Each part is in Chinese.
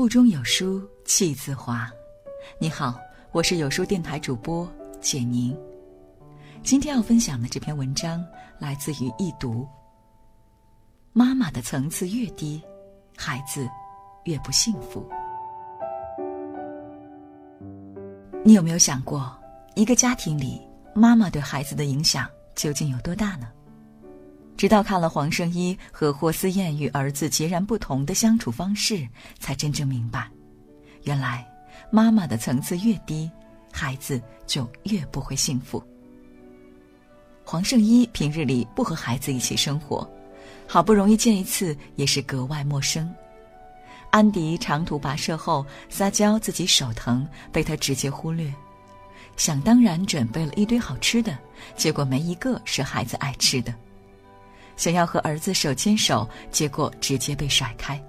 腹中有书气自华。你好，我是有书电台主播简宁。今天要分享的这篇文章来自于易读。妈妈的层次越低，孩子越不幸福。你有没有想过，一个家庭里，妈妈对孩子的影响究竟有多大呢？直到看了黄圣依和霍思燕与儿子截然不同的相处方式，才真正明白，原来妈妈的层次越低，孩子就越不会幸福。黄圣依平日里不和孩子一起生活，好不容易见一次也是格外陌生。安迪长途跋涉后撒娇自己手疼，被他直接忽略，想当然准备了一堆好吃的，结果没一个是孩子爱吃的。想要和儿子手牵手，结果直接被甩开，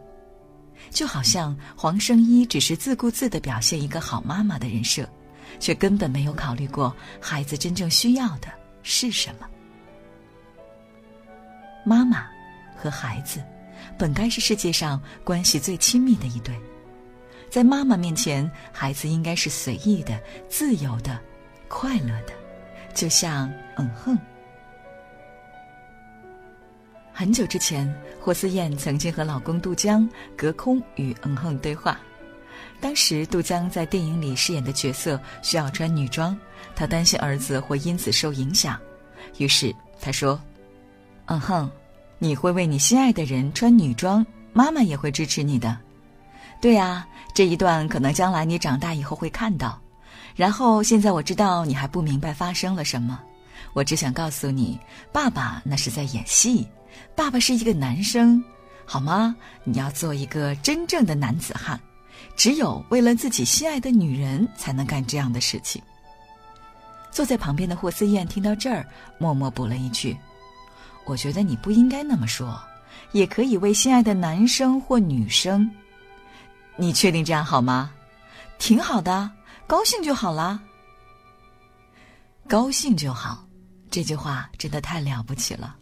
就好像黄圣依只是自顾自的表现一个好妈妈的人设，却根本没有考虑过孩子真正需要的是什么。妈妈和孩子本该是世界上关系最亲密的一对，在妈妈面前，孩子应该是随意的、自由的、快乐的，就像嗯哼。很久之前，霍思燕曾经和老公杜江隔空与嗯哼对话。当时，杜江在电影里饰演的角色需要穿女装，他担心儿子会因此受影响，于是他说：“嗯哼，你会为你心爱的人穿女装，妈妈也会支持你的。对啊，这一段可能将来你长大以后会看到。然后现在我知道你还不明白发生了什么，我只想告诉你，爸爸那是在演戏。”爸爸是一个男生，好吗？你要做一个真正的男子汉，只有为了自己心爱的女人，才能干这样的事情。坐在旁边的霍思燕听到这儿，默默补了一句：“我觉得你不应该那么说，也可以为心爱的男生或女生。你确定这样好吗？挺好的，高兴就好啦。高兴就好，这句话真的太了不起了。”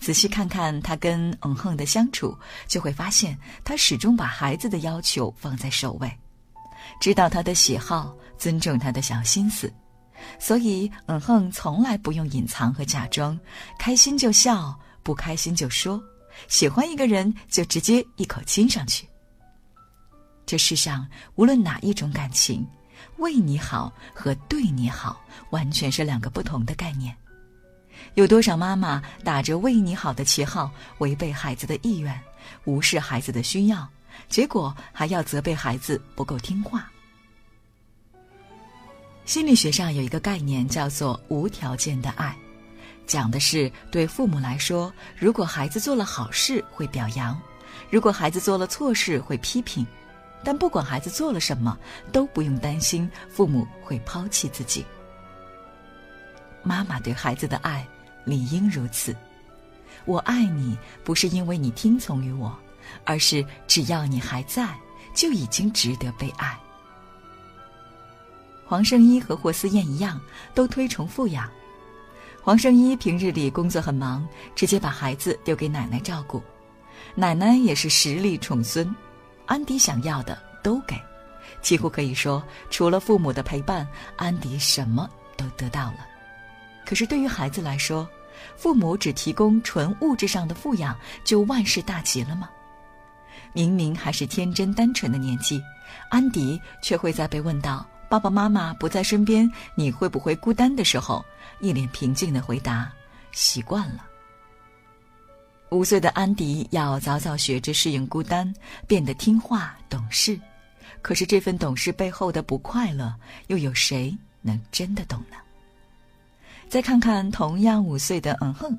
仔细看看他跟嗯哼的相处，就会发现他始终把孩子的要求放在首位，知道他的喜好，尊重他的小心思，所以嗯哼从来不用隐藏和假装，开心就笑，不开心就说，喜欢一个人就直接一口亲上去。这世上无论哪一种感情，为你好和对你好，完全是两个不同的概念。有多少妈妈打着为你好的旗号，违背孩子的意愿，无视孩子的需要，结果还要责备孩子不够听话？心理学上有一个概念叫做无条件的爱，讲的是对父母来说，如果孩子做了好事会表扬，如果孩子做了错事会批评，但不管孩子做了什么，都不用担心父母会抛弃自己。妈妈对孩子的爱。理应如此。我爱你，不是因为你听从于我，而是只要你还在，就已经值得被爱。黄圣依和霍思燕一样，都推崇富养。黄圣依平日里工作很忙，直接把孩子丢给奶奶照顾，奶奶也是实力宠孙，安迪想要的都给，几乎可以说，除了父母的陪伴，安迪什么都得到了。可是对于孩子来说，父母只提供纯物质上的富养，就万事大吉了吗？明明还是天真单纯的年纪，安迪却会在被问到“爸爸妈妈不在身边，你会不会孤单”的时候，一脸平静的回答：“习惯了。”五岁的安迪要早早学着适应孤单，变得听话懂事。可是这份懂事背后的不快乐，又有谁能真的懂呢？再看看同样五岁的嗯哼，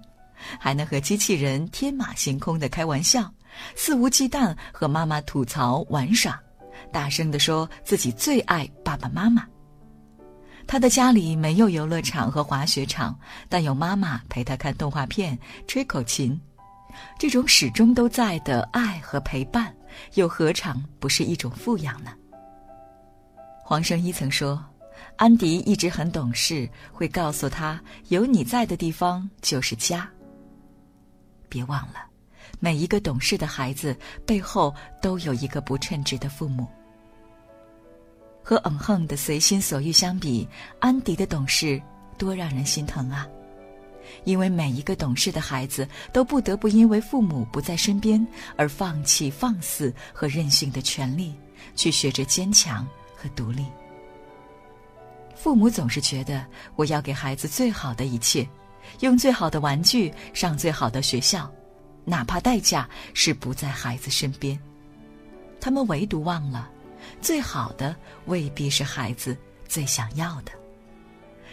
还能和机器人天马行空的开玩笑，肆无忌惮和妈妈吐槽玩耍，大声地说自己最爱爸爸妈妈。他的家里没有游乐场和滑雪场，但有妈妈陪他看动画片、吹口琴，这种始终都在的爱和陪伴，又何尝不是一种富养呢？黄圣依曾说。安迪一直很懂事，会告诉他：“有你在的地方就是家。”别忘了，每一个懂事的孩子背后都有一个不称职的父母。和嗯哼的随心所欲相比，安迪的懂事多让人心疼啊！因为每一个懂事的孩子都不得不因为父母不在身边而放弃放肆和任性的权利，去学着坚强和独立。父母总是觉得我要给孩子最好的一切，用最好的玩具，上最好的学校，哪怕代价是不在孩子身边。他们唯独忘了，最好的未必是孩子最想要的。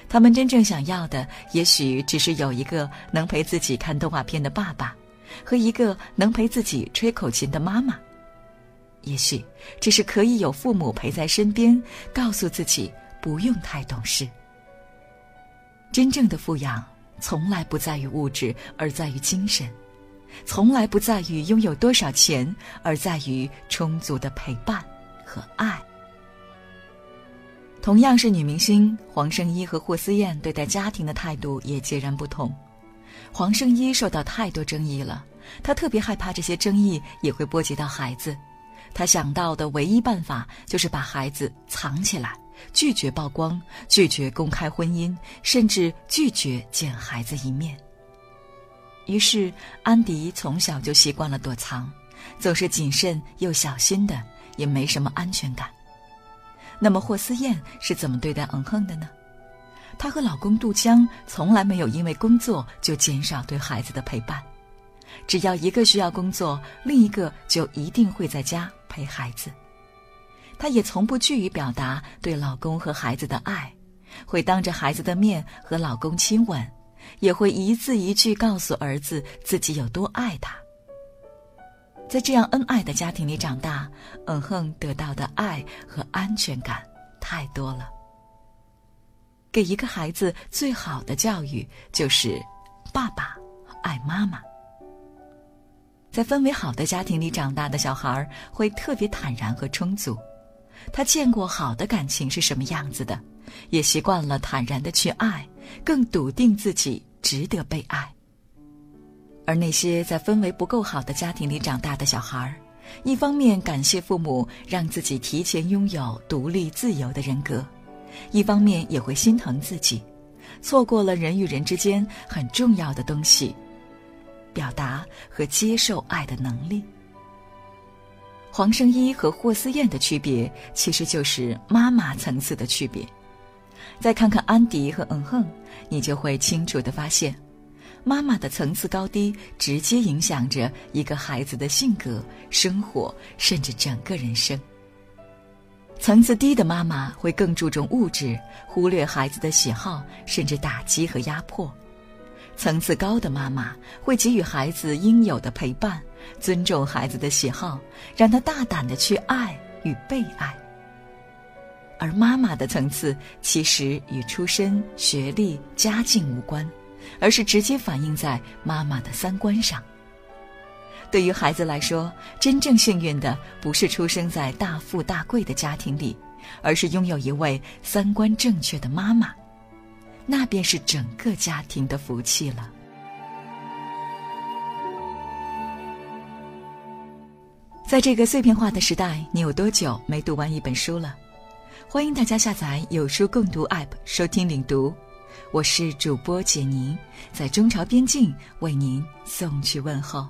他们真正想要的，也许只是有一个能陪自己看动画片的爸爸，和一个能陪自己吹口琴的妈妈。也许只是可以有父母陪在身边，告诉自己。不用太懂事。真正的富养，从来不在于物质，而在于精神；从来不在于拥有多少钱，而在于充足的陪伴和爱。同样是女明星，黄圣依和霍思燕对待家庭的态度也截然不同。黄圣依受到太多争议了，她特别害怕这些争议也会波及到孩子，她想到的唯一办法就是把孩子藏起来。拒绝曝光，拒绝公开婚姻，甚至拒绝见孩子一面。于是，安迪从小就习惯了躲藏，总是谨慎又小心的，也没什么安全感。那么，霍思燕是怎么对待嗯哼的呢？她和老公杜江从来没有因为工作就减少对孩子的陪伴，只要一个需要工作，另一个就一定会在家陪孩子。她也从不惧于表达对老公和孩子的爱，会当着孩子的面和老公亲吻，也会一字一句告诉儿子自己有多爱他。在这样恩爱的家庭里长大，嗯哼得到的爱和安全感太多了。给一个孩子最好的教育就是爸爸爱妈妈。在氛围好的家庭里长大的小孩会特别坦然和充足。他见过好的感情是什么样子的，也习惯了坦然的去爱，更笃定自己值得被爱。而那些在氛围不够好的家庭里长大的小孩儿，一方面感谢父母让自己提前拥有独立自由的人格，一方面也会心疼自己，错过了人与人之间很重要的东西——表达和接受爱的能力。黄圣依和霍思燕的区别，其实就是妈妈层次的区别。再看看安迪和嗯哼，你就会清楚的发现，妈妈的层次高低，直接影响着一个孩子的性格、生活，甚至整个人生。层次低的妈妈会更注重物质，忽略孩子的喜好，甚至打击和压迫。层次高的妈妈会给予孩子应有的陪伴，尊重孩子的喜好，让他大胆的去爱与被爱。而妈妈的层次其实与出身、学历、家境无关，而是直接反映在妈妈的三观上。对于孩子来说，真正幸运的不是出生在大富大贵的家庭里，而是拥有一位三观正确的妈妈。那便是整个家庭的福气了。在这个碎片化的时代，你有多久没读完一本书了？欢迎大家下载有书共读 App 收听领读。我是主播简宁，在中朝边境为您送去问候。